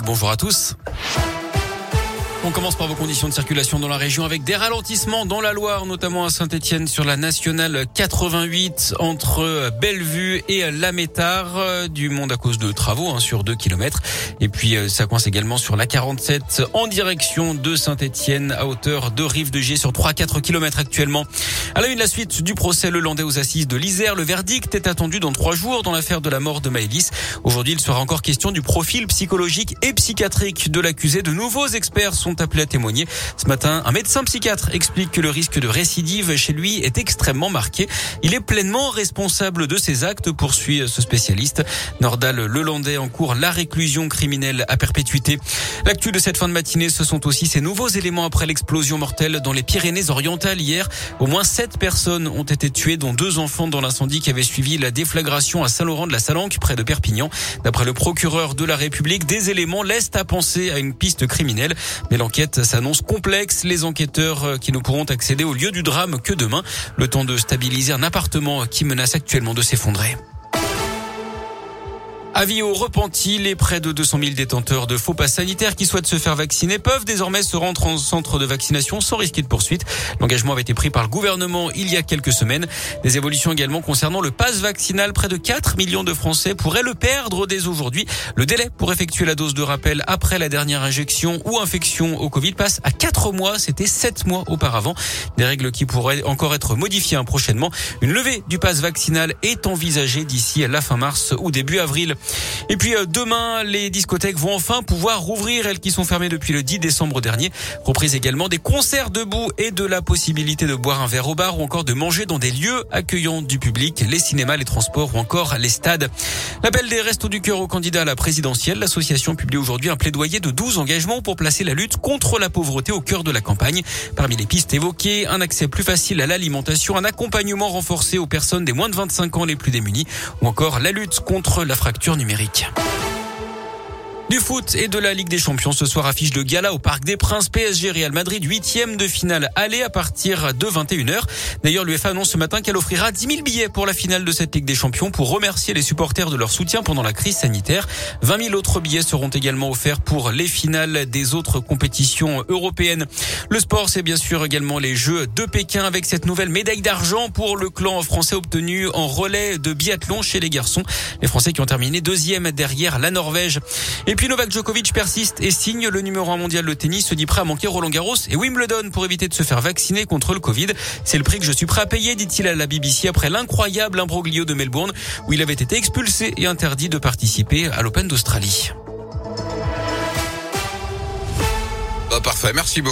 Bonjour à tous. On commence par vos conditions de circulation dans la région avec des ralentissements dans la Loire, notamment à Saint-Etienne sur la nationale 88 entre Bellevue et Lamétard du monde à cause de travaux hein, sur 2 km. Et puis euh, ça coince également sur la 47 en direction de Saint-Etienne à hauteur de Rive de Gier sur 3-4 km actuellement. À la une, la suite du procès le landais aux assises de l'Isère. Le verdict est attendu dans trois jours dans l'affaire de la mort de Maëlys. Aujourd'hui, il sera encore question du profil psychologique et psychiatrique de l'accusé. De nouveaux experts sont appelé à témoigner. Ce matin, un médecin psychiatre explique que le risque de récidive chez lui est extrêmement marqué. Il est pleinement responsable de ses actes, poursuit ce spécialiste. Nordal Lelandais en cours la réclusion criminelle à perpétuité. L'actu de cette fin de matinée, ce sont aussi ces nouveaux éléments après l'explosion mortelle dans les Pyrénées-Orientales hier. Au moins sept personnes ont été tuées, dont deux enfants dans l'incendie qui avait suivi la déflagration à Saint-Laurent de la Salanque, près de Perpignan. D'après le procureur de la République, des éléments laissent à penser à une piste criminelle. Mais l'enquête s'annonce complexe. Les enquêteurs euh, qui ne pourront accéder au lieu du drame que demain. Le temps de stabiliser un appartement qui menace actuellement de s'effondrer. Avis aux repentis, les près de 200 000 détenteurs de faux passes sanitaires qui souhaitent se faire vacciner peuvent désormais se rendre en centre de vaccination sans risquer de poursuite. L'engagement avait été pris par le gouvernement il y a quelques semaines. Des évolutions également concernant le passe vaccinal. Près de 4 millions de Français pourraient le perdre dès aujourd'hui. Le délai pour effectuer la dose de rappel après la dernière injection ou infection au Covid passe à 4 mois. C'était 7 mois auparavant. Des règles qui pourraient encore être modifiées prochainement. Une levée du passe vaccinal est envisagée d'ici à la fin mars ou début avril. Et puis euh, demain, les discothèques vont enfin pouvoir rouvrir, elles qui sont fermées depuis le 10 décembre dernier. Reprise également des concerts debout et de la possibilité de boire un verre au bar ou encore de manger dans des lieux accueillants du public, les cinémas, les transports ou encore les stades. L'appel des Restos du Cœur aux candidats à la présidentielle, l'association publie aujourd'hui un plaidoyer de 12 engagements pour placer la lutte contre la pauvreté au cœur de la campagne. Parmi les pistes évoquées, un accès plus facile à l'alimentation, un accompagnement renforcé aux personnes des moins de 25 ans les plus démunies ou encore la lutte contre la fracture numérique. Du foot et de la Ligue des Champions ce soir affiche de gala au Parc des Princes PSG Real Madrid huitième de finale aller à partir de 21h. D'ailleurs l'UEFA annonce ce matin qu'elle offrira 10 000 billets pour la finale de cette Ligue des Champions pour remercier les supporters de leur soutien pendant la crise sanitaire. 20 000 autres billets seront également offerts pour les finales des autres compétitions européennes. Le sport c'est bien sûr également les Jeux de Pékin avec cette nouvelle médaille d'argent pour le clan français obtenu en relais de biathlon chez les garçons. Les Français qui ont terminé deuxième derrière la Norvège. Puis Novak Djokovic persiste et signe le numéro 1 mondial de tennis, se dit prêt à manquer Roland Garros et Wimbledon pour éviter de se faire vacciner contre le Covid. C'est le prix que je suis prêt à payer, dit-il à la BBC après l'incroyable imbroglio de Melbourne où il avait été expulsé et interdit de participer à l'Open d'Australie. Bah, parfait, merci beaucoup.